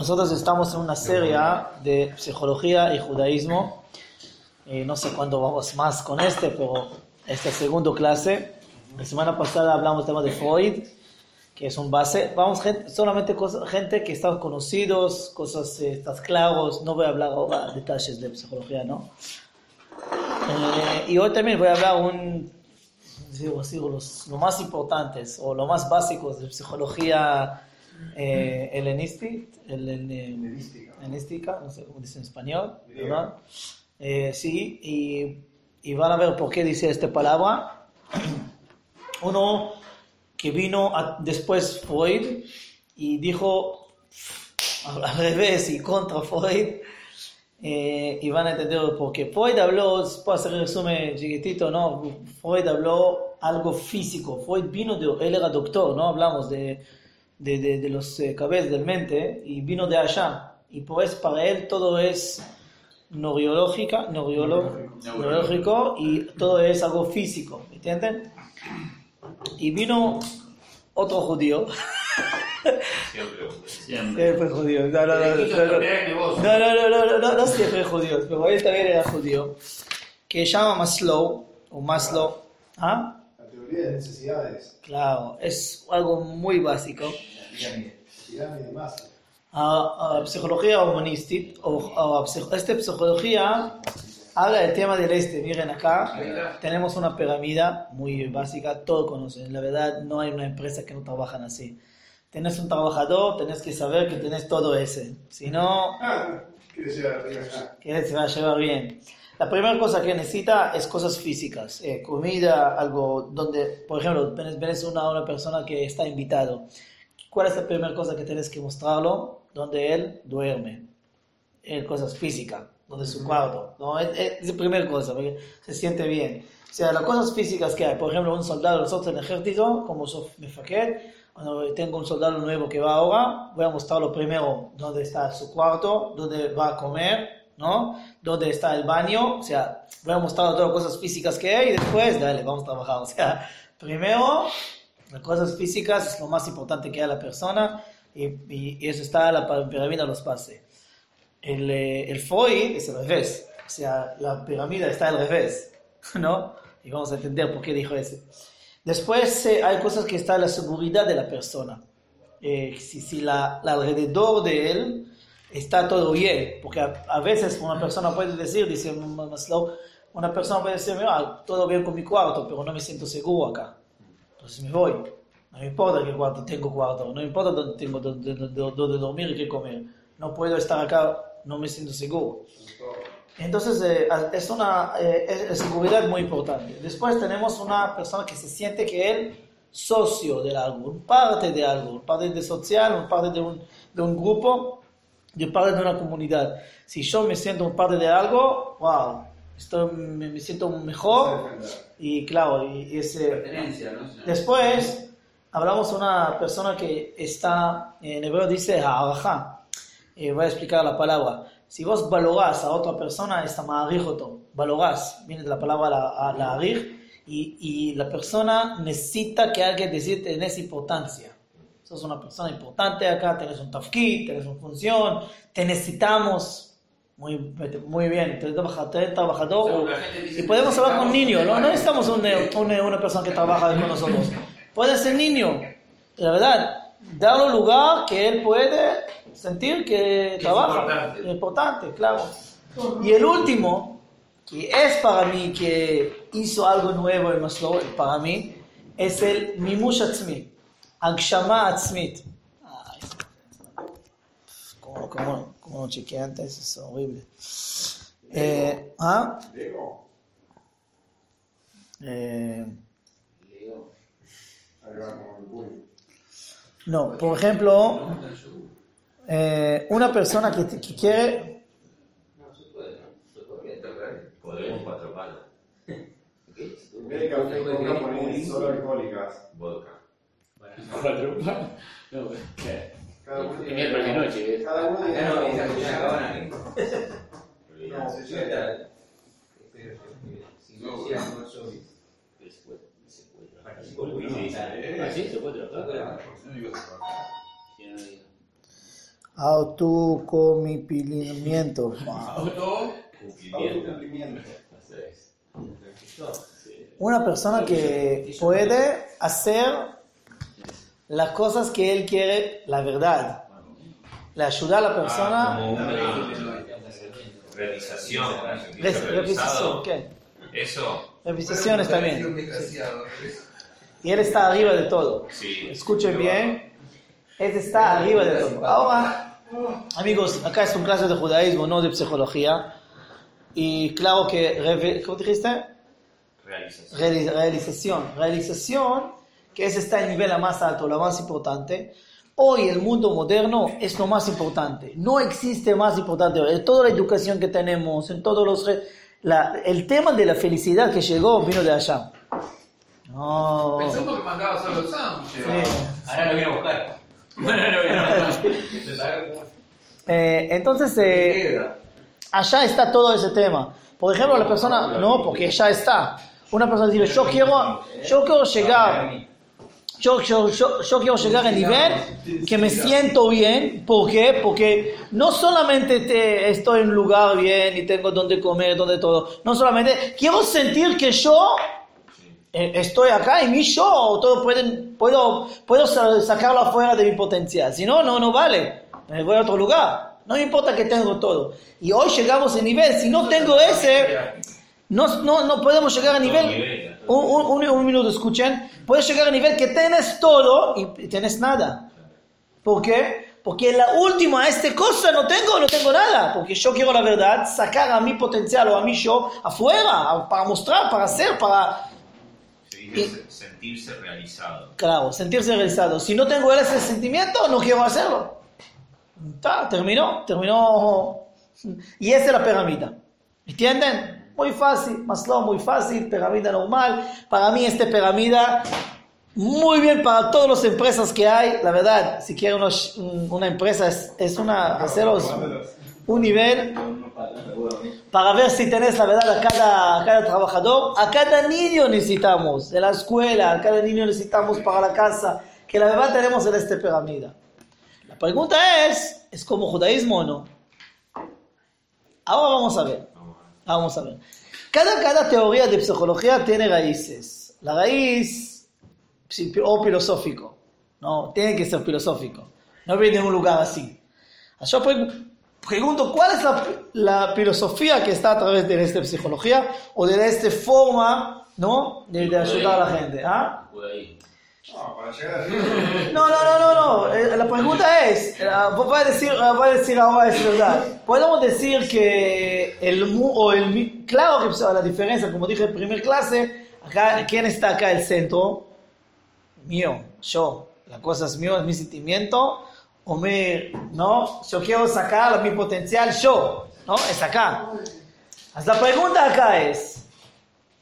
Nosotros estamos en una serie de psicología y judaísmo. Eh, no sé cuándo vamos más con este, pero esta segunda clase. La semana pasada hablamos tema de Freud, que es un base. Vamos solamente gente que está conocidos, cosas eh, claros. No voy a hablar ahora detalles de psicología, ¿no? Eh, y hoy también voy a hablar un, digo, digo, los, lo más importantes o lo más básicos de psicología eh, helenística, no sé cómo dice en español, ¿verdad? Eh, sí, y, y, van a ver por qué dice esta palabra. Uno que vino después Freud y dijo al revés y contra Freud, eh, y van a entender por qué. Freud habló, puedo hacer un resumen chiquitito, ¿no? Freud habló algo físico. Freud vino de, él era doctor, ¿no? Hablamos de de, de, de los eh, cabezas del mente y vino de allá. Y pues para él todo es neurológica, neurológico, neurológico y todo es algo físico, ¿entienden? Y vino otro judío. Siempre, siempre. Siempre judío. No, no, no, no, no, no, siempre judío, pero él también era judío, que se llama Maslow, o Maslow, ¿ah? De necesidades. Claro, es algo muy básico. Psicología humanística, o, esta psicología habla del tema del este. Miren acá, tenemos una pirámide muy básica, todos conocen. La verdad, no hay una empresa que no trabajan así. Tienes un trabajador, tenés que saber que tenés todo ese. Si no, que se va a llevar bien. La primera cosa que necesita es cosas físicas, eh, comida, algo donde, por ejemplo, ves una, una persona que está invitado. ¿Cuál es la primera cosa que tienes que mostrarlo? Donde él duerme. Eh, cosas físicas, donde es su cuarto. ¿no? Es, la primera cosa, porque se siente bien. O sea, las cosas físicas que hay, por ejemplo, un soldado, nosotros en el ejército, como soy cuando tengo un soldado nuevo que va ahora, voy a mostrarlo primero dónde está su cuarto, dónde va a comer, ¿no? Dónde está el baño, o sea, voy a mostrar todas las cosas físicas que hay y después, dale, vamos a trabajar. O sea, primero, las cosas físicas es lo más importante que hay a la persona y, y, eso está la pirámide de los pases. El, eh, el Freud es al revés, o sea, la pirámide está al revés, ¿no? Y vamos a entender por qué dijo eso. Después eh, hay cosas que está la seguridad de la persona. Eh, si, si la, la alrededor de él está todo bien, porque a, veces una persona puede decir, dice Maslow, una persona puede decir, mira, todo bien con mi cuarto, pero no me siento seguro acá. Entonces me voy. No me importa qué cuarto tengo cuarto, no importa dónde tengo dónde, dormir y qué comer. No puedo estar acá, no me siento seguro. Entonces eh, es una eh, seguridad muy importante. Después tenemos una persona que se siente que él socio de algo, parte de algo, parte de social, parte de un grupo yo parte de una comunidad. Si yo me siento un parte de algo, wow, estoy, me, siento mejor y claro, y, ese... Después hablamos de una persona que está, en hebreo dice ha'araja, eh, voy a explicar la palabra. Si vos valorás a otra persona, está ma'arijoto, valorás, viene de la palabra la, la y, y la persona necesita que alguien decirte en esa importancia sos una persona importante acá, tenés un tafkid, tenés una función, te necesitamos. Muy, muy bien, tenés trabajador. y podemos hablar con niños, ¿no? No necesitamos una persona que trabaja con nosotros. Puede ser niño, la verdad, darle lugar que él puede sentir que trabaja. Importante. importante, claro. Y el último, que es para mí, que hizo algo nuevo en Maslow, para mí, es el Mimush Agshama Atzmit. ¿Cómo, cómo, cómo chequeé antes? Es horrible. Eh, ¿ah? Eh, no, por ejemplo, eh, una persona que, que quiere... No, se puede, se puede. Podemos cuatro palos. ¿Qué? Solo alcohólicas. Vodka. Cuatro. No, ¿qué? Cada uno tiene. Una persona que puede hacer las cosas que él quiere, la verdad. Le ayuda a la Ah, persona. como una realización, Realización. ¿qué? Eso, Realizaciones también. Un desgraciado. Y él está arriba de todo. sí. Escuchen bien. Él está arriba de todo. Ahora, amigos, acá es un clase de judaísmo, no de psicología. Y claro que, ¿cómo dijiste? Realización. Reali- realización. Realización, que ese está el nivel más alto, lo más importante. Hoy el mundo moderno es lo más importante. No existe más importante. En toda la educación que tenemos, en todos los... la- el tema de la felicidad que llegó vino de allá. No. Pensamos que mandaba solo sándwiches. Sí. Ahora lo vino a buscar. Ahora lo vino a buscar. Eh, entonces, eh, allá está todo ese tema. Por ejemplo, la persona, no, porque ya está. Una persona dice, yo quiero, yo quiero llegar, yo, yo, yo, yo quiero llegar al nivel que me siento bien. ¿Por qué? Porque no solamente te- estoy en un lugar bien y tengo donde comer, donde todo. No solamente, quiero sentir que yo eh, estoy acá y mi yo todo pueden, puedo, puedo sa- sacarlo afuera de mi potencial. Si no, no, no vale. Me voy a otro lugar. No me importa que tengo todo. Y hoy llegamos a nivel, si no tengo ese, no, no, no podemos llegar a nivel. Un, un, un- minuto, escuchen. Puedes llegar a nivel que tienes todo y tienes nada. ¿Por qué? Porque la última, esta cosa no tengo, no tengo nada. Porque yo quiero la verdad, sacar a mi potencial o a mi yo afuera, para mostrar, para hacer, para, dice sentirse realizado. Claro, sentirse realizado. Si no tengo ese sentimiento, no quiero hacerlo. Ta, terminó, terminó. Y esa es la pirámide. ¿Entienden? Muy fácil, Maslow, muy fácil, pirámide normal. Para mí, esta pirámide, muy bien para todas las empresas que hay. La verdad, si quieren unos- un- una empresa, es, es una, haceros un nivel para ver si tenés la verdad a cada, a cada trabajador, a cada niño necesitamos, de la escuela, a cada niño necesitamos para la casa, que la verdad tenemos en esta pirámide. La pregunta es, ¿es como judaísmo o no? Ahora vamos a ver, vamos a ver. Cada, cada teoría de psicología tiene raíces. La raíz, o filosófico, no, tiene que ser filosófico, no viene de un lugar así. Yo pre- pregunto, ¿cuál es la, la filosofía que está a través de esta psicología o de esta forma ¿no? de, de ayudar a la gente? ¿ah? No, para llegar a No, no, no, no, no. Eh, La pregunta es, eh, voy a decir, voy a decir ahora es verdad. Podemos decir que el mu o el mi- claro que la diferencia, como dije en primer clase, acá quién está acá el centro, mío, yo. La cosa es mío, es mi sentimiento o mi, no, yo quiero sacar mi potencial yo, no, es acá. La pregunta acá es,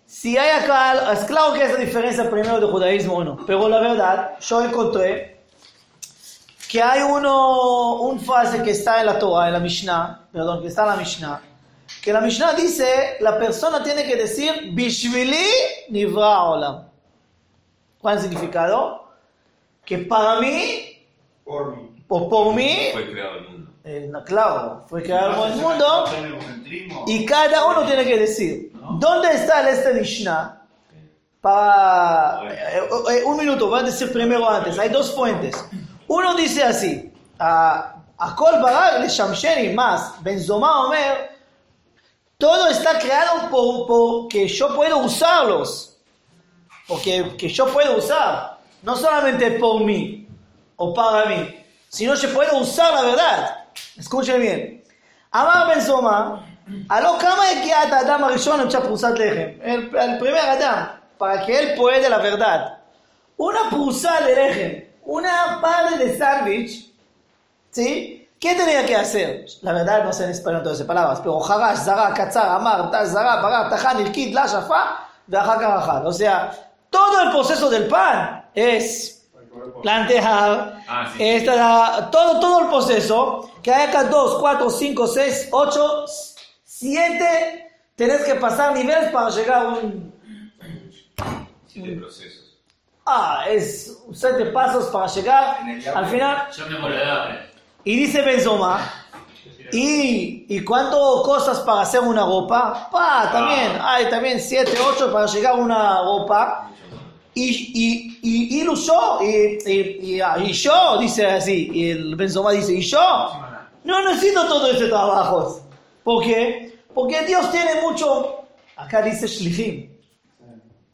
si hay acá, es claro que es la diferencia primero de judaísmo o no, pero la verdad, yo encontré que hay uno, un frase que está en la Torah, en la Mishnah, perdón, que está en la Mishnah, que la Mishnah dice, la persona tiene que decir, Bishvili nivra olam. ¿Cuál es el significado? Que para mí, por mí. o por mí, Fue creado el mundo. eh, no, claro, fue creado el mundo, y cada uno tiene que decir, ¿Dónde está el este Mishnah? Eh, eh, un minuto, voy a decir primero antes. Hay dos fuentes. Uno dice así: Akol Barag le Shamsheni más Benzoma Omer. Todo está creado por, por, que yo puedo usarlos. Porque que yo puedo usar. No solamente por mí o para mí, sino que puedo usar la verdad. Escuchen bien. Amar Benzoma הלא כמה הגיע את האדם הראשון למצוא פרוסת לחם? El, el primer Adán, para que él pueda la verdad. Una prusa de lejem, una parte de sándwich, ¿sí? ¿Qué tenía que hacer? La verdad no sé en español todas esas palabras, pero jarash, zara, katzar, amar, taz, zara, barar, taján, ilkid, la, shafá, ואחר כך אכל. O sea, todo el proceso del pan es plantear, Ah, sí, sí. esta- todo, todo el proceso, que hay acá 2, 4, 5, 6, 8, 7, tenés que pasar niveles para llegar a un... Siete procesos. Ah, es 7 pasos para llegar al final. Yo me y dice Benzoma, y, y cuánto cosas para hacer una ropa, pa, también, hay también 7, 8 para llegar a una ropa, y, y, y, y lo yo, y, y, y, ah, y yo, dice así, y el Benzoma dice, y yo, no necesito todo este trabajo. ¿Por qué? Porque Dios tiene mucho, acá dice Shlichim,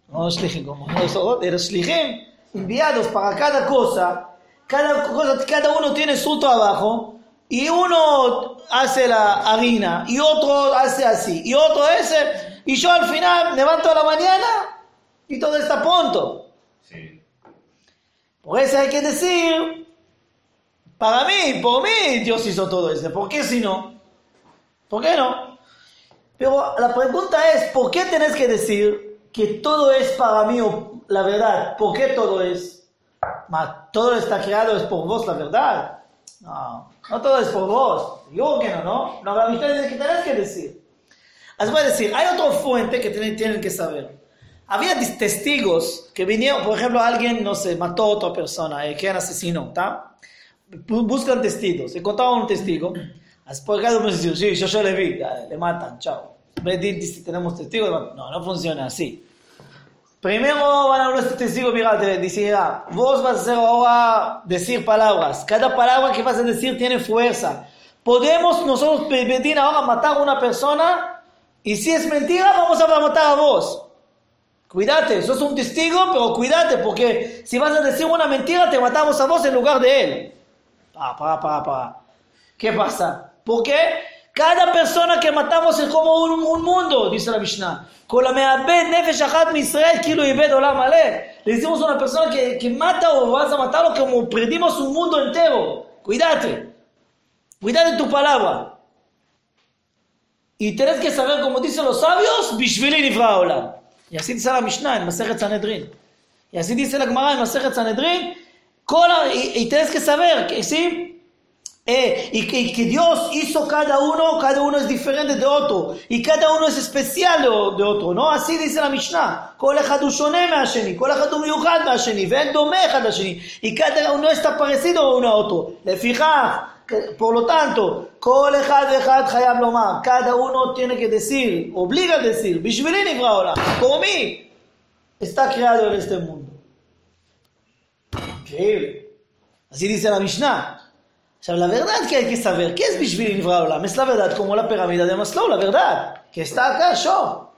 no Shlichim como nosotros, pero Shlichim, enviados para cada cosa, cada, cosa, cada uno tiene su trabajo, y uno hace la harina, y otro hace así, y otro ese, y yo al final levanto a la mañana y todo está pronto. Sí. Por eso hay que decir, para mí, por mí, Dios hizo todo eso. ¿Por qué si no? ¿Por qué no? Pero la pregunta es, ¿por qué tenés que decir que todo es para mí la verdad? ¿Por qué todo es? Todo está creado es por vos, la verdad. No, no todo es por vos. Yo que no, ¿no? No, la mitad es que tenés que decir. Así voy a decir, hay otra fuente que tienen, tienen que saber. Había testigos que vinieron, por ejemplo, alguien, no sé, mató a otra persona, eh, que era asesino, ¿está? Bu- Buscan testigos, encontraban un testigo. Cada uno dice, sí, yo, yo le vi, ya, le matan, chao. Dice, tenemos testigos, no, no funciona así. Primero van a hablar este testigo, mira, te dice, ah, vos vas a hacer ahora decir palabras. Cada palabra que vas a decir tiene fuerza. Podemos nosotros pedir ahora matar a una persona y si es mentira, vamos a matar a vos. Cuídate, sos un testigo, pero cuídate, porque si vas a decir una mentira, te matamos a vos en lugar de él. Pa, pa, pa, pa. ¿Qué pasa? Porque cada persona que matamos es como un, un mundo, dice la Mishnah. Con la me'abed nefesh achat Israel, kilo ibed olam aleh. Le decimos a una persona que, que mata o vas a matarlo como perdimos un mundo entero. Cuídate. Cuídate tu palabra. Y tenés que saber, como dicen los sabios, Bishvili nifra olam. Y así dice la Mishnah en Masechet Sanedrin. Y así dice la Gemara en Masechet Sanedrin. y, y tienes que saber sí. Eh, y, que, y, que, Dios hizo cada uno, cada uno es diferente de otro, y cada uno es especial de, de otro, ¿no? Así dice la Mishnah, y cada uno está parecido a uno a otro. Le por lo tanto, cada uno tiene que decir, obliga a decir, por mí está creado en este mundo. Increíble. Así dice la Mishnah. La verdad que hay que saber, ¿qué es Nivra Olam? Es la verdad como la pirámide de Maslow, la verdad, que está acá yo.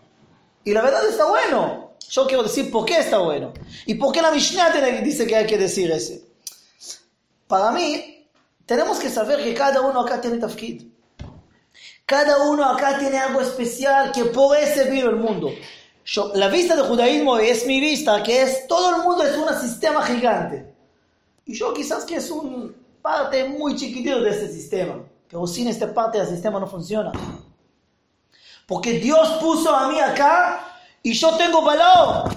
Y la verdad está bueno. Yo quiero decir por qué está bueno. Y por qué la Mishnah dice que hay que decir ese. Para mí, tenemos que saber que cada uno acá tiene tafkid. Cada uno acá tiene algo especial que por ese vino el mundo. Yo- la vista del judaísmo es mi vista, que es todo el mundo es un sistema gigante. Y yo quizás que es una parte muy chiquitito de este sistema. Pero sin esta parte del sistema no funciona. Porque Dios puso a mí acá y yo tengo valor.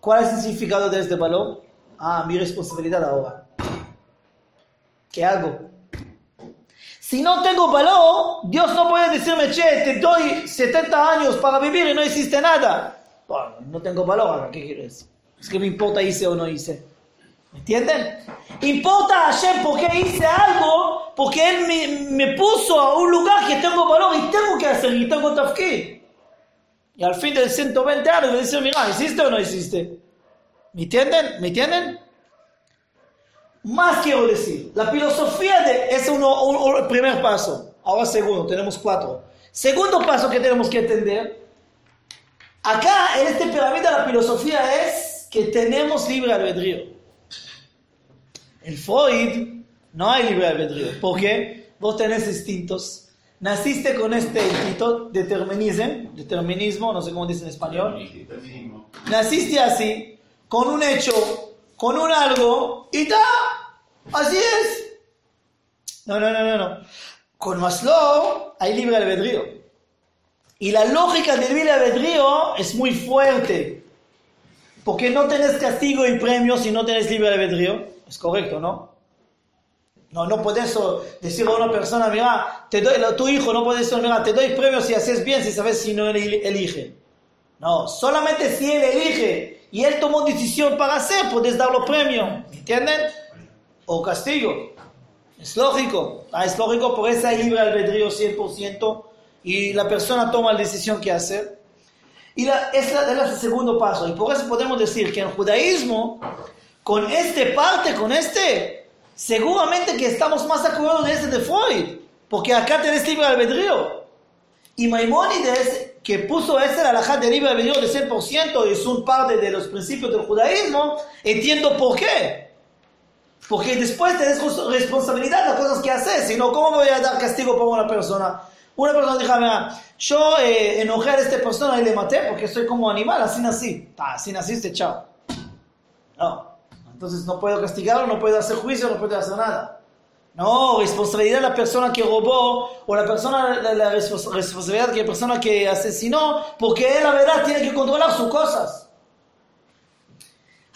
¿Cuál es el significado de este valor? Ah, mi responsabilidad ahora. ¿Qué hago? Si no tengo valor, Dios no puede decirme, che, te doy 70 años para vivir y no hiciste nada. Bueno, no tengo valor, ¿qué quieres? Es que me importa hice o no hice. ¿Me entienden? Importa a Hashem porque hice algo, porque Él me, me puso a un lugar que tengo valor y tengo que hacer y tengo tafkid. Y al fin de 120 años me dice, mira, ¿hiciste o no hiciste? ¿Me entienden? ¿Me entienden? Más quiero decir, la filosofía de, es uno, un- un- el primer paso. Ahora segundo, tenemos cuatro. Segundo paso que tenemos que entender. Acá en este pirámide la filosofía es que tenemos libre albedrío. En Freud no hay libre albedrío. ¿Por qué? Vos tenés instintos. Naciste con este instinto, determinismo, determinismo, no sé cómo dice en español. Naciste así, con un hecho, con un algo, y ta, así es. No, no, no, no, no. Con Maslow hay libre albedrío. Y la lógica del libre albedrío es muy fuerte. Porque no tenés castigo y premio si no tenés libre albedrío. Es correcto, ¿no? No, no puedes decirle a una persona, mira, te doy, tu hijo no puedes decir, mira, te doy premio si haces bien, si sabes si no elige. No, solamente si él elige y él tomó decisión para hacer, puedes darlo premio, ¿entienden? O castigo. Es lógico, ah, es lógico, por eso hay libre albedrío 100% y la persona toma la decisión que hacer. Y la, es, la- es el segundo paso. Y por eso podemos decir que en judaísmo, con este parte, con este, seguramente que estamos más de acuerdo de este de Freud. Porque acá tenés libre albedrío. Y Maimónides, que puso ese alajá de libre albedrío de 100% y es un parte de los principios del judaísmo, entiendo por qué. Porque después tenés res- responsabilidad de las cosas que haces, si no, ¿cómo voy a dar castigo por una persona? Una persona dijo, yo eh, enojé a esta persona y le maté porque soy como animal, así nací. Así naciste, chao. No, entonces no puedo castigarlo, no puedo hacer juicio, no puedo hacer nada. No, responsabilidad de la persona que robó o la persona la, la respons- responsabilidad de la persona que asesinó, porque él la verdad tiene que controlar sus cosas.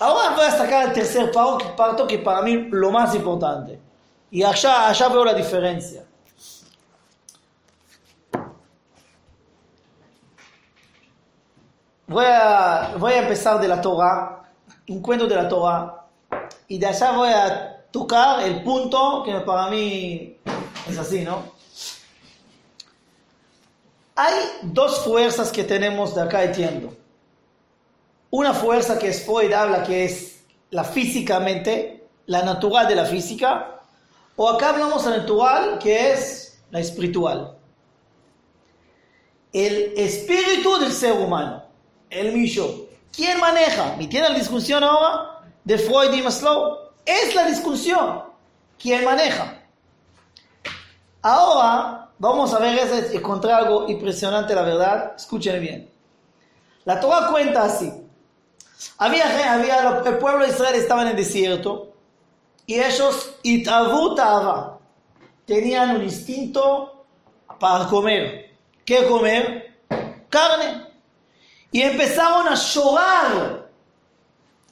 Ahora voy a destacar el tercer parto que para mí lo más importante. Y allá, allá veo la diferencia. Voy a, voy a empezar de la Torah, un cuento de la Torah, y de allá voy a tocar el punto que para mí es así, ¿no? Hay dos fuerzas que tenemos de acá entiendo. Una fuerza que Freud habla que es la físicamente, la natural de la física, o acá hablamos de la natural que es la espiritual. El espíritu del ser humano, el millo. ¿Quién maneja? ¿Me tiene la discusión ahora de Freud y Maslow? Es la discusión. ¿Quién maneja? Ahora vamos a ver, ese- encontré algo impresionante, la verdad. Escuchen bien. La Torah cuenta así. Había, había, el pueblo de Israel estaba en el desierto y ellos, tenían un instinto para comer. ¿Qué comer? Carne. Y empezaron a llorar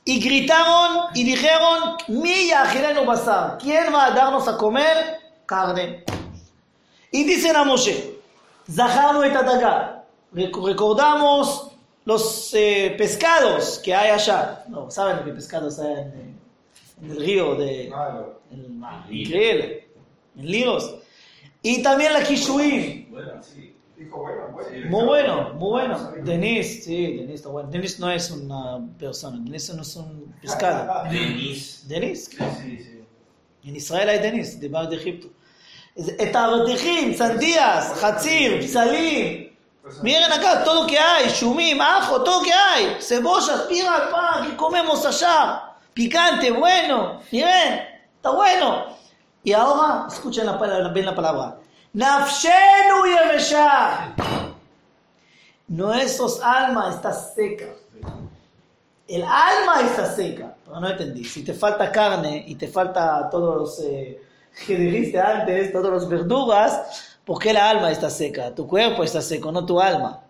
y gritaron y dijeron, mi yajilenu basar, ¿quién va a darnos a comer carne? Y dicen a Moshe, Zaharnu et recordamos los eh, pescados que hay allá. No, ¿saben qué pescados hay en, en el río de... En el mar? Increíble. En Liros. Y también la Kishuim. Bueno, sí. Dijo, bueno, bueno. Muy bueno, muy bueno. Denis, sí, Denis está bueno. Denis no es una persona, Denis no es un pescado. Denis. Denis, Sí, sí. en Israel hay Denis, de bar de Egipto. את האבטיחים, sandías, חציר, פסלים. Miren acá todo que hay, shumim, ajo, todo que hay. Cebollas, pira, pan, que comemos allá. Picante, bueno. Miren, está bueno. Y ahora, escuchen la palabra, ven la palabra. Nafshenu yevesha. Nuestros alma está seca. El alma está seca. Pero no entendí. Si te falta carne y te falta todos los eh, que dijiste antes, todos los verduras, ¿por qué la alma está seca? Tu cuerpo está seco, no tu alma.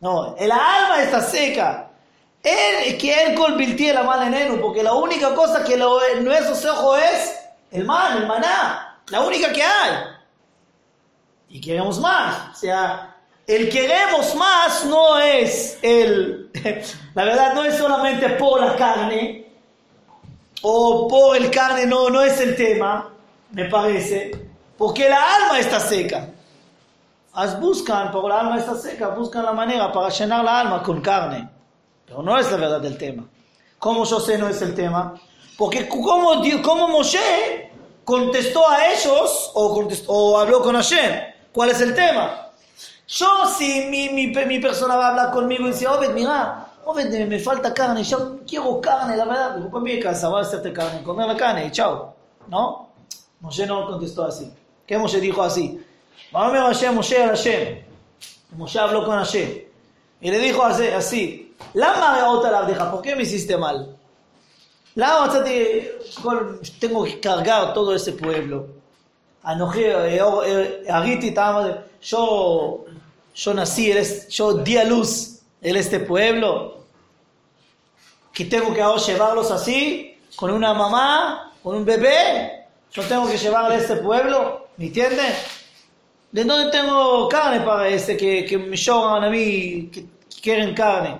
No, el alma está seca. Él, que él convirtió la mala en él, porque la única cosa que lo, en nuestros ojos es el man, el maná. La única que hay. Y queremos más. O sea, el queremos más no es el, la verdad no es solamente por la carne o por el carne, no, no es el tema, me parece, porque la alma está seca. As buscan, pero la alma está seca, buscan la manera para llenar la alma con carne. Pero no es la verdad del tema. ¿Cómo yo sé no es el tema? Porque como, como Moshe contestó a ellos o, contestó, o habló con Hashem, ¿Cuál es el tema? Yo, si mi, mi, mi persona va a hablar conmigo y dice, Obed, mira, Obed, me falta carne, yo quiero carne, la verdad, digo, pues mi casa, voy a hacerte carne, comer la carne y chao. ¿No? Moshe no contestó así. ¿Qué Moshe dijo así? Mame Moshe, Moshe al Hashem. Moshe habló con Hashem. Y le dijo así, Lama reota la abdeja, ¿por qué me hiciste mal? Lama, tengo que cargar todo ese pueblo. Anoji, eh, eh, Agiti, yo, yo nací, yo di a luz en este pueblo, que tengo que ahora llevarlos así, con una mamá, con un bebé, yo tengo que llevar a este pueblo, ¿me entienden? ¿De dónde tengo carne para este que, que me lloran a mí, que, que quieren carne?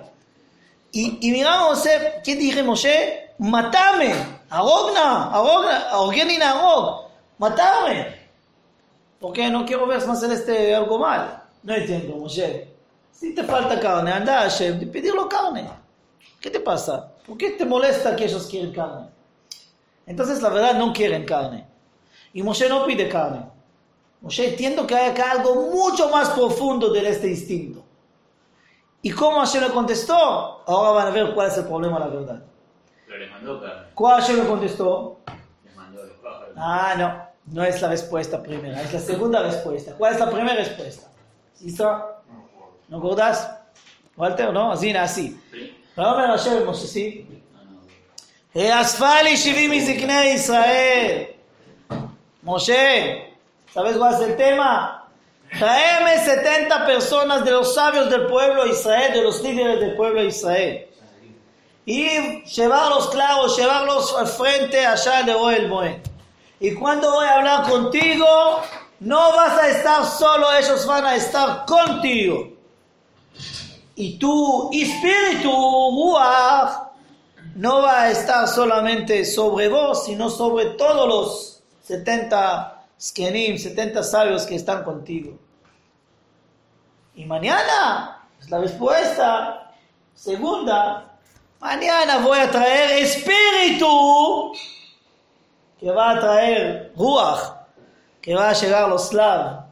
Y, y mira José, eh, ¿qué dije Moshe? Matame, arogna, arogna, arogeni arog matarme. Porque no quiero ver más en este algo mal. No entiendo, Moshe. Si te falta carne, anda a Hashem pedirlo carne. ¿Qué te pasa? ¿Por qué te molesta que ellos quieren carne? Entonces, la verdad, no quieren carne. Y Moshe no pide carne. Moshe entiendo que hay acá algo mucho más profundo de este instinto. ¿Y cómo Hashem le contestó? Ahora van a ver cuál es el problema, la verdad. Pero les mandó carne. ¿Cuál Hashem le contestó? Les mandó los pájaros. Ah, no. No es la respuesta primera, es la segunda respuesta. ¿Cuál es la primera respuesta? ¿Listo? ¿No acordás? Walter, ¿no? Así, así. ¿Sí? ויאמר השם משה, sí. No, no. אספה לי שבעים מזקני ישראל. Moshe, ¿sabes cuál es el tema? Tráeme 70 personas de los sabios del pueblo de Israel, de los líderes del pueblo de Israel. Y llevarlos claros, llevarlos al frente allá de el Moed. Y cuando voy a hablar contigo, no vas a estar solo, ellos van a estar contigo. Y tu espíritu, Ruach, no va a estar solamente sobre vos, sino sobre todos los 70 skenim, 70 sabios que están contigo. Y mañana, es la respuesta segunda, mañana voy a traer espíritu que va a traer Ruach, que va a llegar los Slav,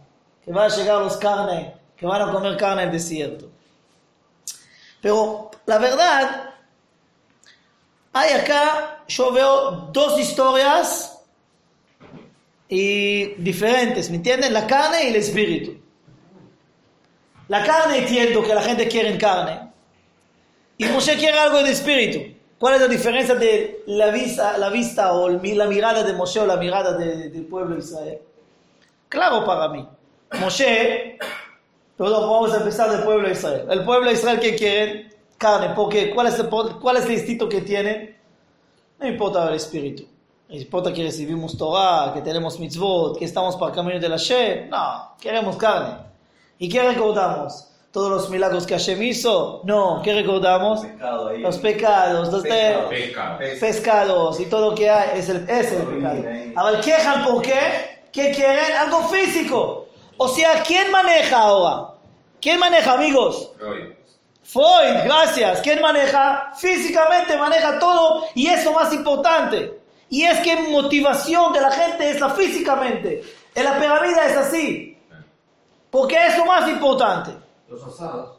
que va a llegar los carne, que van a comer carne en el desierto. Pero la verdad, hay acá, yo veo dos historias y diferentes, ¿me entienden? La carne y el espíritu. La carne entiendo que la gente quiere carne y Moshe quiere algo de espíritu. ¿Cuál es la diferencia de la vista, la vista o la mirada de Moshe o la mirada de- del pueblo de Israel? Claro para mí. Moshe, perdón, vamos a empezar del pueblo de Israel. El pueblo de Israel que quiere carne, porque ¿cuál es el, cuál es el instinto que tiene? No importa el espíritu. No importa que recibimos Torah, que tenemos mitzvot, que estamos para el camino de la She. No, queremos carne. ¿Y qué recordamos? ¿Todos los milagros que Hashem hizo? No, ¿qué recordamos? Pecado. Los pecados, los de-. Pesca. Pescados y todo lo que hay es el, es el pecado. Ahora, quejan por qué? ¿Qué quieren? Algo físico. O sea, ¿quién maneja ahora? ¿Quién maneja, amigos? Freud. Freud, gracias. ¿Quién maneja? Físicamente maneja todo y es lo más importante. Y es que motivación de la gente es la físicamente. En la pirámide es así. Porque es lo más importante. Los asados.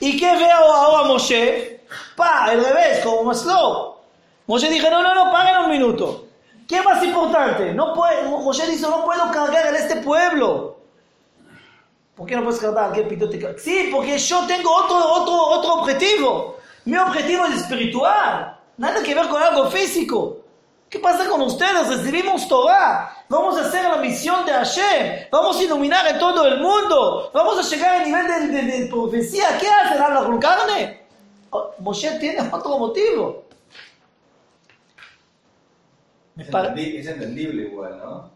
¿Y qué veo ahora Moshe? Pa, al revés, como Maslow. Moshe dijo, no, no, no, paren un minuto. ¿Qué más importante? No puede, Mo- Moshe dice, no puedo cargar en este pueblo. ¿Por qué no puedes cargar? ¿Qué pito Sí, porque yo tengo otro, otro, otro objetivo. Mi objetivo es espiritual. Nada que ver con algo físico. ¿Qué pasa con ustedes? Recibimos Torah. Vamos a hacer la misión de Hashem. Vamos a iluminar en todo el mundo. Vamos a llegar al nivel de, de- de profecía. ¿Qué hacen? ¿Hablan con carne? Oh, Moshe tiene otro motivo. Es, entendi- es entendible igual, ¿no?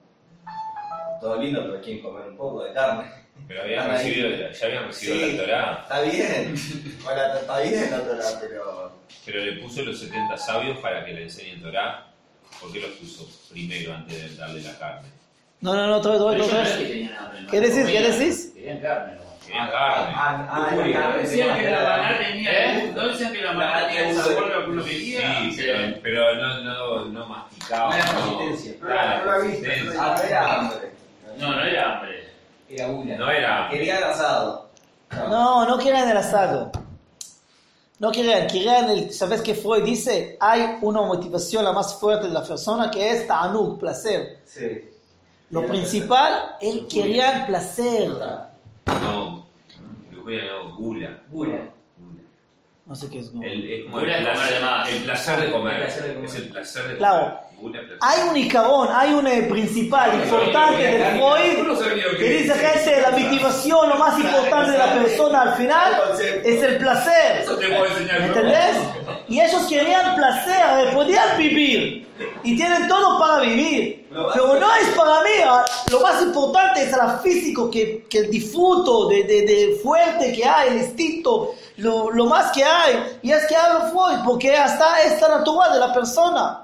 Todo lindo, pero quieren comer un poco de carne. Pero habían recibido, ya habían recibido Sí. la Torah, Está bien. Bueno, está bien la Torah, pero... pero le puso los 70 sabios para que le enseñen Torah. ¿Por qué los puso primero antes de darle la carne? No, no, no, no tenían hambre, ¿no? ¿Qué decís? ¿Qué decís? Querían carne, ¿no? Querían carne. Ah, ah, la carne decían que la maná tenía. ¿Eh? No decían que la maná La tenía el maná sabor lo que uno quería. Sí, pero, pero no, no, no masticaba. No era no. consistencia. Claro, No la viste. Ah, era hambre. No, no era hambre. Era una. No era. Quería el asado. No, no querían el asado. No querían, querían el... ¿Sabes qué Freud dice? Hay una motivación la más fuerte de la persona que es ta'anug, placer. Sí. Lo Era principal, él quería el placer. No, no, gula. Gula. No sé qué es. no. El, es como Gula el, el comer. El placer de comer. Es el placer de Claro. comer. Placer. Hay un icabón, hay un eh, principal, importante de Freud que dice que es la motivación, lo más importante de la persona al final es el placer. Eso te puedo enseñar ¿Me yo. entendés? Y ellos querían placer, eh, podían vivir. Y tienen todo para vivir. Pero no es para mí. ah, Lo más importante es el físico, que, que el disfruto de, de- de fuerte que hay, el instinto, lo, lo más que hay. Y es que hablo Freud, porque hasta es la natural de la persona.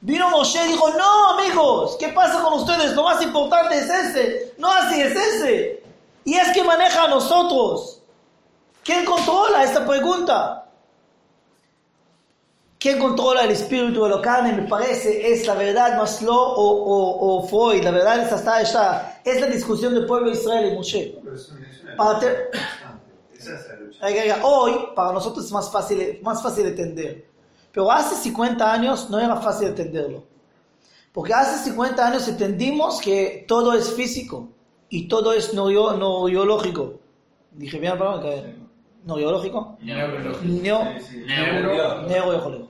Vino Moshe y dijo, no amigos, ¿qué pasa con ustedes? Lo más importante es ese. No así es ese. Y es que maneja a nosotros. ¿Quién controla esta pregunta? ¿Quién controla el espíritu de la carne? Me parece, es la verdad Maslow o, o, o Freud. La verdad es hasta esta, es la discusión del pueblo de Israel y Moshe. Para Hoy, para nosotros es más fácil, más fácil de entender. Pero hace 50 años no era fácil entenderlo. Porque hace 50 años entendimos que todo es físico y todo es neuro- neurológico. Dije bien la palabra, que- neurológico. Neurológico.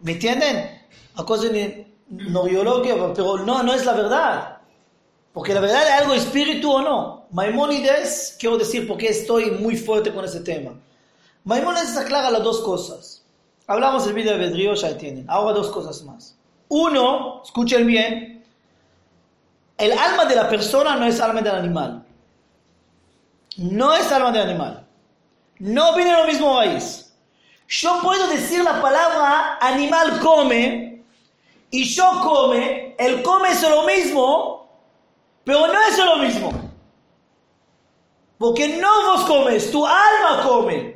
¿Me entienden? A cosa de neurología, pero no, no es la verdad. Porque la verdad es algo espíritu o no. Maimónides, quiero decir porque estoy muy fuerte con ese tema. Maimónides aclara las dos cosas. Hablamos del de Bedrío, ya entienden. Ahora dos cosas más. Uno, escuchen bien, el alma de la persona no es alma del animal. No es alma del animal. No viene lo mismo raíz. Yo puedo decir la palabra animal come y yo come, el come es lo mismo, pero no es lo mismo. Porque no vos comes, tu alma come.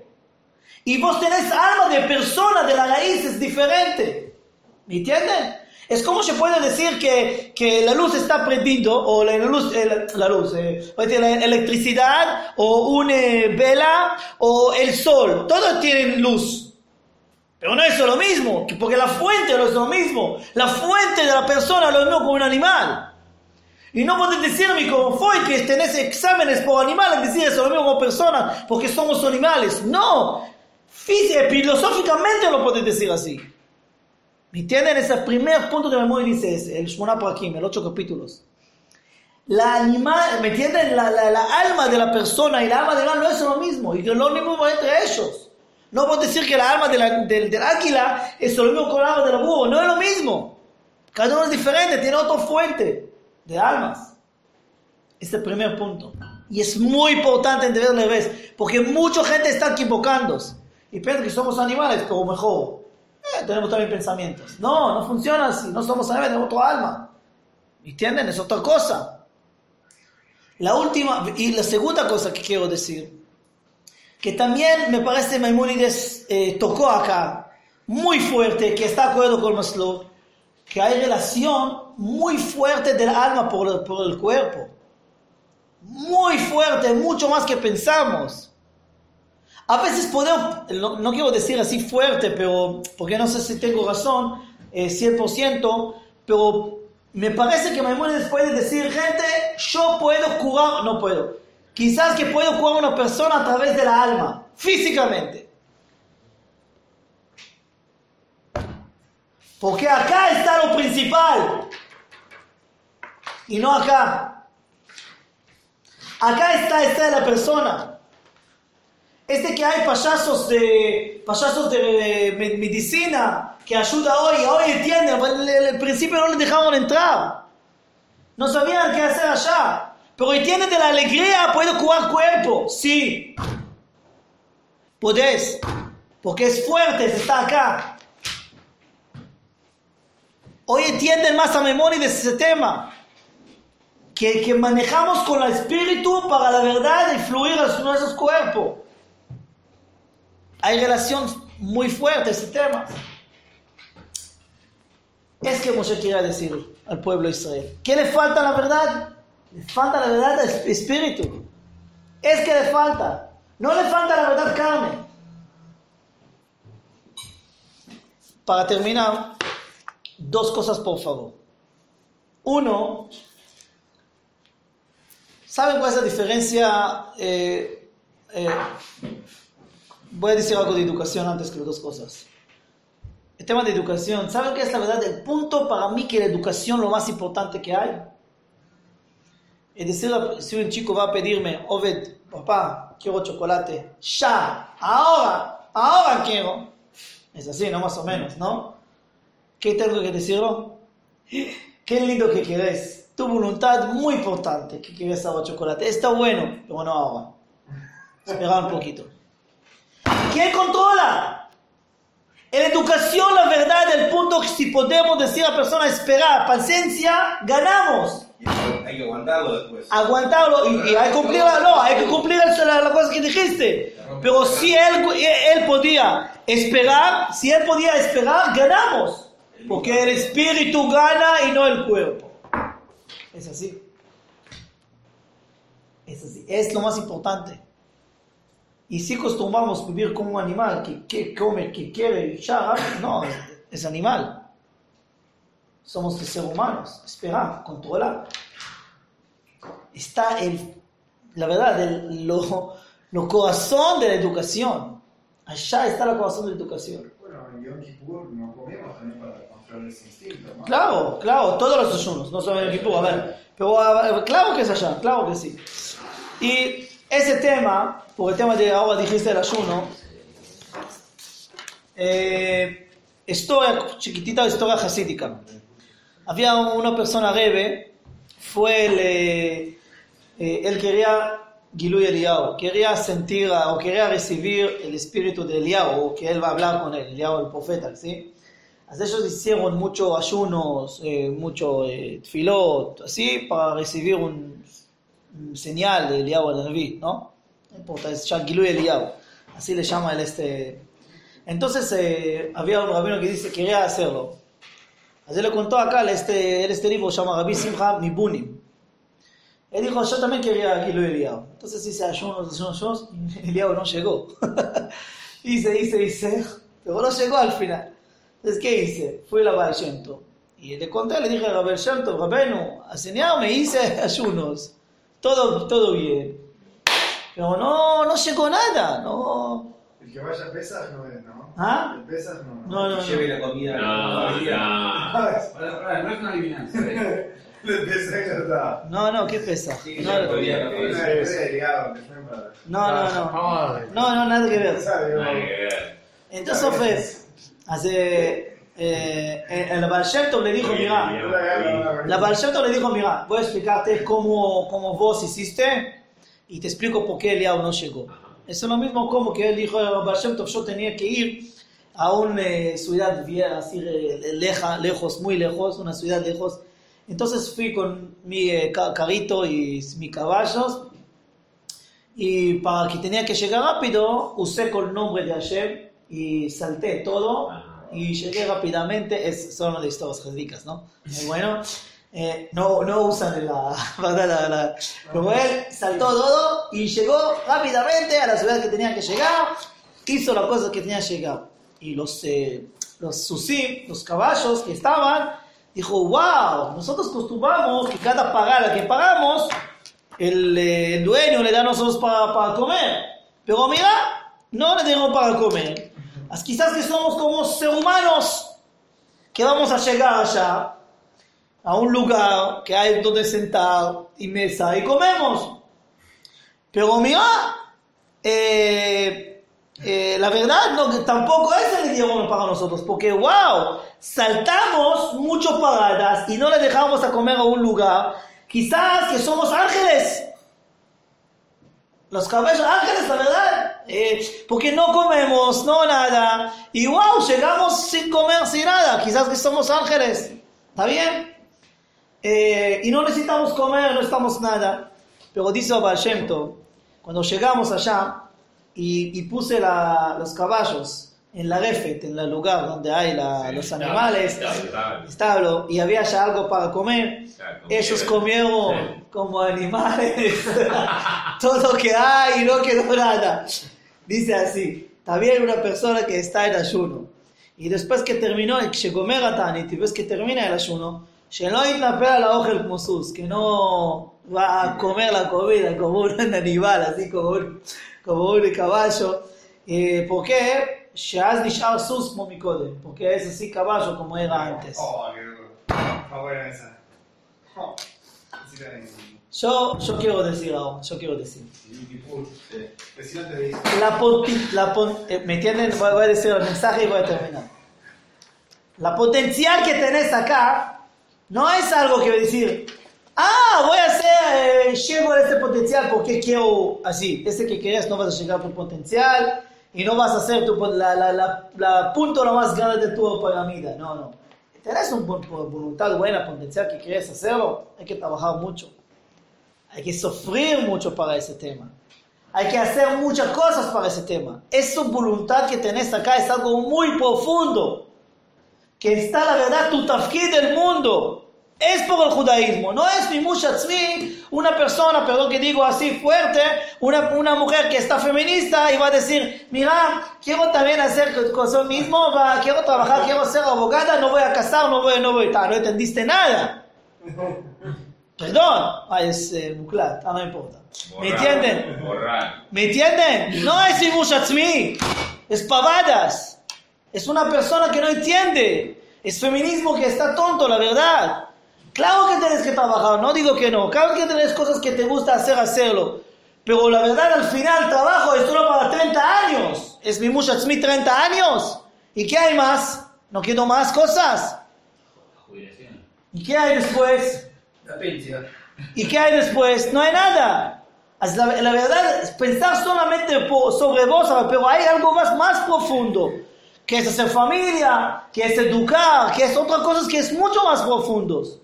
Y vos tenés alma de persona, de la raíz es diferente. ¿Me entienden? Es como se puede decir que, que la luz está prendiendo, o la, luz, eh, la, luz, eh, la electricidad, o una eh, vela, o el sol. Todos tienen luz. Pero no es lo mismo, que- porque la fuente no es lo mismo. La fuente de la persona lo mismo como un animal. Y no puedes decirme como fue que tenés exámenes por animales, decir eso lo mismo como personas, porque somos animales. No, filosóficamente no puedes decir así. ¿Me entienden? Ese primer punto de memoria dice ese, el Shmona Prakim, el ocho capítulos. La animal, ¿me entienden? La, la, la alma de la persona y la alma del animal no es lo mismo, y que lo mismo entre ellos. No puedo decir que la alma de la- del, del águila es lo mismo con el alma del búho, no es lo mismo. Cada uno es diferente, tiene otra fuente de almas. Este primer punto. Y es muy importante entender al revés, porque mucha gente está equivocándose y piensa que somos animales, pero mejor. eh, tenemos también pensamientos. No, no funciona así, no somos animales, tenemos otra alma. ¿Me entienden? Es otra cosa. La última y la segunda cosa que quiero decir, que también me parece Maimónides eh, tocó acá, muy fuerte, que está de acuerdo con Maslow, que hay relación muy fuerte del alma por el, por el cuerpo. Muy fuerte, mucho más que pensamos. A veces podemos, no, quiero decir así fuerte, pero porque no sé si tengo razón, eh, 100%, pero me parece que Maimónides puede decir, gente, yo puedo curar, no puedo. Quizás que puedo curar a una persona a través de la alma, físicamente. Porque acá está lo principal. Y no acá. Acá está, está la persona. Este que hay payasos de payasos de, me- medicina que ayuda hoy, hoy entienden, al al principio no les dejaron entrar. No sabían qué hacer allá. Pero entienden de la alegría, puedo curar cuerpo. Sí. Podés. Porque es fuerte, está acá. Hoy entienden más a memoria de ese tema. Que, que manejamos con el espíritu para la verdad y fluir a nuestros cuerpos. Hay relación muy fuerte ese tema. Es que Moshe quiere decir al pueblo de Israel. ¿Qué le falta la verdad? Le falta la verdad al espíritu. Es que le falta. No le falta la verdad carne. Para terminar, dos cosas por favor. Uno, ¿saben cuál es la diferencia? Eh, eh, voy a decir algo de educación antes que las dos cosas. El tema de educación, ¿saben qué es la verdad? El punto para mí que la educación lo más importante que hay. Es decir, si un chico va a pedirme, Oved, papá, quiero chocolate, ya, ahora, ahora quiero. Es así, ¿no? Más o menos, ¿no? ¿Qué tengo que decirlo? Qué lindo que querés. Tu voluntad muy importante que querés ahora chocolate. Está bueno, pero no ahora. Espera un poquito. ¿Quién controla? En educación, la verdad, el punto que si podemos decir a la persona esperar, paciencia, ganamos. Hay que aguantarlo después. Aguantarlo y, y hay que cumplir, no, hay que cumplir la- la cosa que dijiste. Pero si él, él podía esperar, si él podía esperar, ganamos. Porque el espíritu gana y no el cuerpo. Es así. Es así. Es lo más importante. Y si acostumbramos vivir como un animal que, que come, que quiere, ya, no, es, es animal. Somos de seres humanos. Esperar, controlar. Está el, la verdad, el, lo, lo corazón de la educación. Allá está el corazón de la educación. Bueno, en Yom Kippur no comemos también para controlar ese instinto, ¿no? Claro, claro, todos los ayunos, no solo el equipo, a ver, pero a ver, claro que es allá, claro que sí. Y ese tema, por el tema de ahora dijiste el ayuno, eh, historia chiquitita, historia hasídica. Había una persona rebe, fue el, eh, eh, él quería Gilui Eliyahu, quería sentir o quería recibir el espíritu de Eliyahu, que él va a hablar con él, Eliyahu el profeta, ¿sí? Así ellos hicieron muchos ayunos, eh, mucho eh, así, para recibir un, un señal de Eliyahu el Naví, ¿no? No importa, es Gilui Eliyahu, así le llama él este... Entonces eh, había un rabino que dice que quería hacerlo. Así le contó acá, este, este libro se llama Rabbi Simcha Mibunim. Él dijo, yo también quería Gilui Eliyahu. Entonces hice ayunos, ayunos, ayunos, y Eliyahu no llegó. hice, hice, hice, pero no llegó al final. Entonces, ¿qué hice? Fui a la Baal Shem Tov. Y le conté, le dije a Rabel Shem Tov, Rabenu, enseñarme, hice ayunos. Todo, todo bien. Pero no, no llegó nada, no. El que vaya a Pesach no es, ¿no? ¿Ah? El Pesach no. No, no, no. Lleve la comida. No, no. Pará, no es una adivinanza. ¿eh? El. No, no, ¿qué pesa? No, no, podía, no no, no. No, no, nada que ver. Entonces fue, hace, eh, el Baal Shem Tov le dijo, mira, La Tov le dijo, mira, voy a explicarte cómo, cómo vos hiciste y te explico por qué Eliyahu no llegó. Eso es lo mismo como que él dijo a Baal Shem Tov, yo tenía que ir a una eh, ciudad así eh, leja, lejos, muy lejos, una ciudad lejos. Entonces fui con mi eh, ca- carrito y mis caballos y para que tenía que llegar rápido, usé con el nombre de Hashem y salté todo y llegué rápidamente. Es, son de historias judicas, ¿no? Muy bueno. Eh, no, no usan la verdad, la, la- pero él saltó todo y llegó rápidamente a la ciudad que tenía que llegar, hizo la cosa que tenía que llegar. Y los, eh, los susim, los caballos que estaban, dijo, wow, nosotros acostumbramos que cada pagada que pagamos, el, eh, el dueño le da a nosotros para, para comer. Pero mira, no le tenemos para comer. Quizás que somos como seres humanos que vamos a llegar allá, a un lugar que hay donde sentar y mesa y comemos. Pero mira, eh, eh, la verdad no, que tampoco es el idioma para nosotros, porque wow, saltamos muchas paradas y no le dejamos a comer a un lugar, quizás que somos ángeles. Los cabellos ángeles, la verdad, eh, porque no comemos, no nada, y wow, llegamos sin comer, sin nada, quizás que somos ángeles, ¿está bien? Eh, y no necesitamos comer, no estamos nada, pero dice Baal Shem Tov, cuando llegamos allá y, y puse la- los caballos en la refet, en el lugar donde hay la- los animales, establo, y había ya algo para comer, ellos comieron como animales. Todo lo que hay y no quedó nada. Dice así, también una persona que está en ayuno. Y después que terminó, y ves que termina el ayuno, שלא יתנפל על האוכל כמו סוס, que no va a comer la comida como un animal, así como un, como un caballo. Eh, ¿Por qué? שאז נשאר סוס כמו מקודם, porque es así caballo como era antes. Oh, qué duro. Está buena esa. Oh. Así que, Yo, yo quiero decir algo, yo quiero decir. Yom Kippur, sí. Recién te dice. La, poti- la pon- eh, ¿Me entienden? Voy, voy a decir el mensaje y voy a terminar. La potencial que tenés acá no es algo que a decir, ah, a hacer, eh, llego a este potencial porque quiero así. Ese que querías no vas a llegar a tu potencial y no vas a ser tu, la, la, la, la punto lo más grande de tu pirámide. No, no. Tenés una voluntad buena, potencial que quieres hacerlo, hay que trabajar mucho. Hay que sufrir mucho para ese tema. Hay que hacer muchas cosas para ese tema. Esa voluntad que tenés acá es algo muy profundo. Que está la verdad tu tafkid del mundo. Es por el judaísmo. No es mi mushatzmi, una persona, perdón que digo así fuerte, una, una mujer que está feminista y va a decir, mira, quiero también hacer cosas mismo, va, quiero trabajar, quiero ser abogada, no voy a casar, no voy, no voy, no entendiste nada. Perdón, ah, es eh, muklat, ah, no importa. ¿Me entienden? ¿Me entienden? No es Ibush es pavadas. Es una persona que no entiende. Es feminismo que está tonto, la verdad. Claro que tienes que trabajar, no digo que no. Claro que tienes cosas que te gusta hacer, hacerlo. Pero la verdad, al final, trabajo es solo para 30 años. Es mi Mushatzmi 30 años. ¿Y qué hay más? ¿No quiero más cosas? Jubilación. ¿Y qué hay después? La pensión. ¿Y qué hay después? No hay nada. La, la verdad pensar solamente sobre vos, pero hay algo más, más profundo, que es hacer familia, que es educar, que es otras cosas que es mucho más profundos.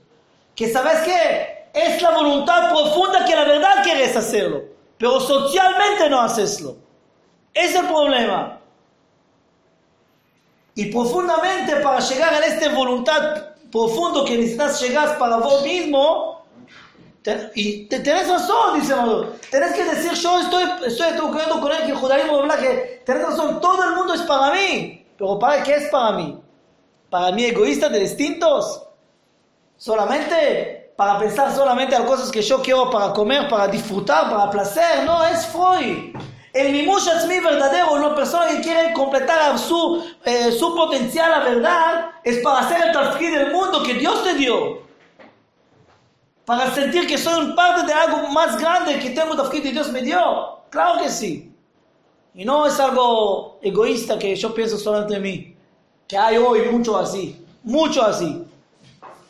Que sabes qué? Es la voluntad profunda que la verdad quieres hacerlo, pero socialmente no haceslo. Es el problema. Y profundamente para llegar a esta voluntad profundo que necesitas llegar para vos mismo, y te, tenés razón, dice Maduro. Tenés que decir, yo estoy, estoy con él que el judaísmo habla que tenés razón, todo el mundo es para mí. Pero ¿para qué es para mí? ¿Para mí egoísta de distintos? ¿Solamente? ¿Para pensar solamente en cosas que yo quiero para comer, para disfrutar, para placer? No, es Freud. El mimush atzmi verdadero, una persona que quiere completar su, eh, su potencial, la verdad, es para hacer el tafkid del mundo que Dios te dio para sentir que soy un parte de algo más grande que tengo tafkid que Dios me dio. Claro que sí. Y no es algo egoísta que yo pienso solamente en mí. Que hay hoy mucho así. Mucho así.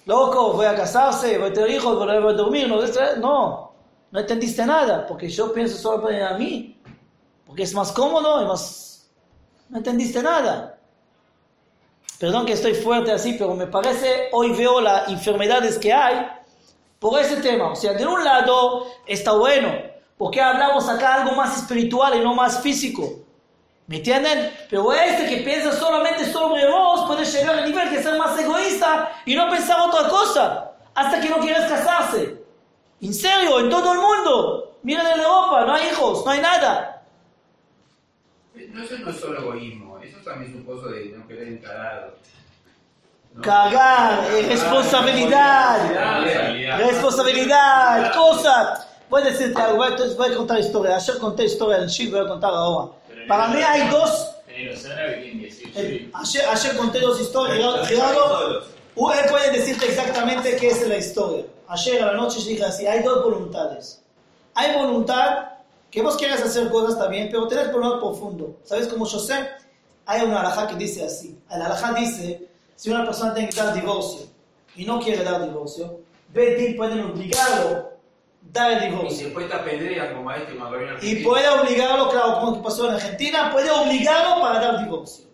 Loco, voy a casarse, voy a tener hijos, voy a dormir. No, no, no entendiste nada. Porque yo pienso solamente en mí. Porque es más cómodo y más... No entendiste nada. Perdón que estoy fuerte así, pero me parece, hoy veo las enfermedades que hay por ese tema. O sea, de un lado está bueno, porque hablamos acá algo más espiritual y no más físico. ¿Me entienden? Pero este que piensa solamente sobre vos puede llegar al nivel de ser más egoísta y no pensar otra cosa hasta que no quieres casarse. En serio, en todo el mundo. Miren en Europa, no hay hijos, no hay nada. No, eso no es solo egoísmo, eso también es un pozo de no querer encarar. ¿no? Cagar, eh, responsabilidad. Responsabilidad. Responsabilidad, cosas. Voy a decirte algo, voy a, voy a contar historia. Ayer conté historia en Chile, voy a contar ahora. Para mí hay dos. Eh. Ayer, ayer conté dos historias. Gerardo- él puede decirte exactamente qué es la historia. Ayer a la noche dije así, hay dos voluntades. Hay voluntad que vos quieres hacer cosas también, pero tenés voluntad profundo. ¿Sabes cómo yo sé? Hay una alajá que dice así. El alajá dice, si una persona tiene que dar divorcio y no quiere dar divorcio, Betin pueden obligarlo dar el Y divorcio. te apedrea como a este Y puede obligarlo, claro, como pasó en Argentina, puede obligarlo para dar divorcio.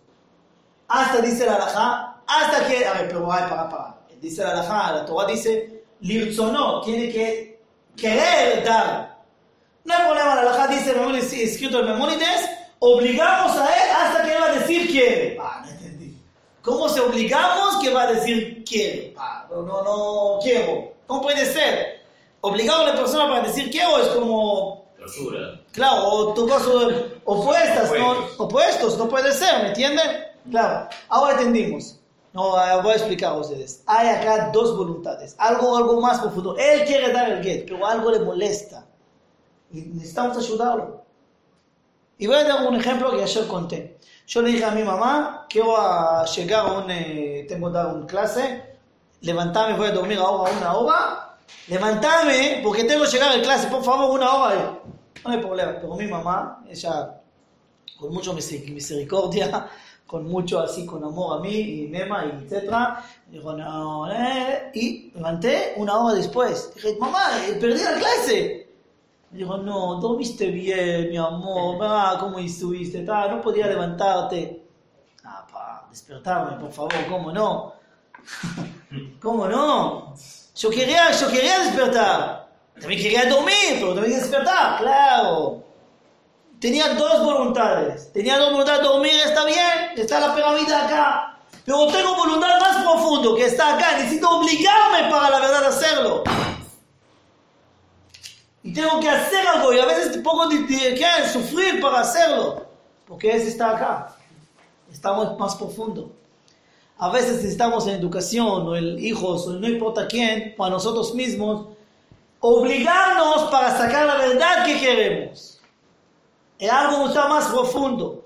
Hasta dice la alajá, hasta que, a ver, pero ay, para, para. Dice la alajá, la Torah dice, lirzonó, tiene que querer dar. No hay problema, la alajá dice, escrito en Memónides, obligamos a él hasta que él va a decir quiere. Ah, no entendí. ¿Cómo se obligamos que va a decir quiere? Ah, no, no, no quiero. ¿Cómo puede ser? Obligado a la persona para decir quiero es como Tortura. Claro, o tu cosas opuestas, ¿no? Opuestos. No puede ser, ¿me entienden? Claro, ahora entendimos. No, eh, voy a explicar a ustedes. Hay acá dos voluntades, algo, algo más profundo. Él quiere dar el get, pero algo le molesta. Y necesitamos ayudarlo. Y voy a dar un ejemplo que ayer conté. Yo le dije a mi mamá, quiero a llegar a un, eh, tengo que dar una clase, levantame, voy a dormir ahora una hora, levantame, porque tengo que llegar a la clase, por favor, una hora. No hay problema, pero mi mamá, ella, con mucho miseric- misericordia, con mucho así, con amor a mí, y Nema, y etcétera, dijo, no, eh, y levanté una hora después. Dije, mamá, eh, perdí la clase. Dijo, no, dormiste bien, mi amor, ah, ¿cómo estuviste? No podía levantarte. Ah, pa, despertarme, por favor, ¿cómo no? ¿Cómo no? Yo quería, yo quería despertar. También quería dormir, pero también despertar, claro. Tenía dos voluntades. Tenía dos voluntades, dormir está bien, está la pirámide acá. Pero tengo voluntad más profundo que está acá. Necesito obligarme para la verdad hacerlo. Y tengo que hacer algo y a veces pongo de, de- ¿qué? sufrir para hacerlo. Porque ese está acá. Estamos más profundo. A veces necesitamos en educación o en hijos o no importa quién, para nosotros mismos, obligarnos para sacar la verdad que queremos. Es algo mucho más profundo.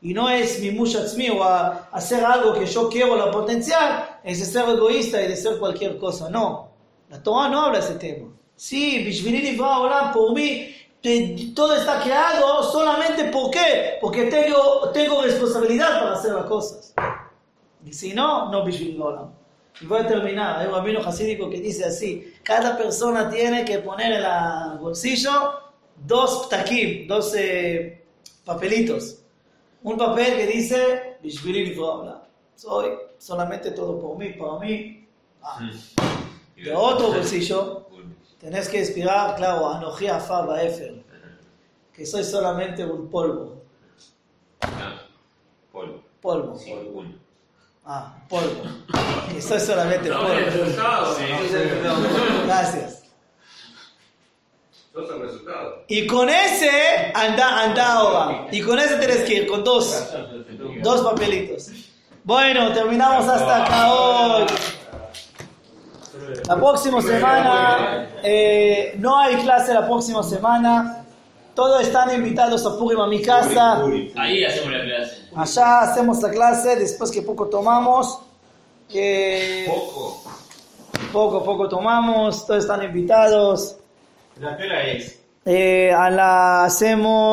Y no es mi mushatzmi o a hacer algo que yo quiero la potencial, es de ser egoísta y de ser cualquier cosa. No. La Torah no habla de ese tema. Sí, Bishvili Olam, por mí, todo está creado solamente ¿por qué? Porque tengo, tengo responsabilidad para hacer las cosas. Y si no, no Olam. Y voy a terminar. Hay un rabino hasídico que dice así: cada persona tiene que poner en el bolsillo dos ptakim, dos eh, papelitos. Un papel que dice Olam. Soy solamente todo por mí, para mí. Ah. De otro bolsillo tenés que inspirar, claro, Anoji Afaba Efer, que soy solamente un polvo. Ah, polvo. Polvo. Sí, uno. Ah, polvo. Que soy solamente No, el polvo. resultado. ¿no? Gracias. Sos el resultado. Y con ese anda, anda ahora. Y con ese tenés que ir, con dos. Dos papelitos. Bueno, terminamos hasta acá hoy. La próxima semana, eh, no hay clase la próxima semana. Todos están invitados a Purim a mi casa. Ahí hacemos la clase. Allá hacemos la clase, después que poco tomamos. eh, Poco. poco, poco tomamos, todos están invitados. ¿La qué hora es? Eh, a la hacemos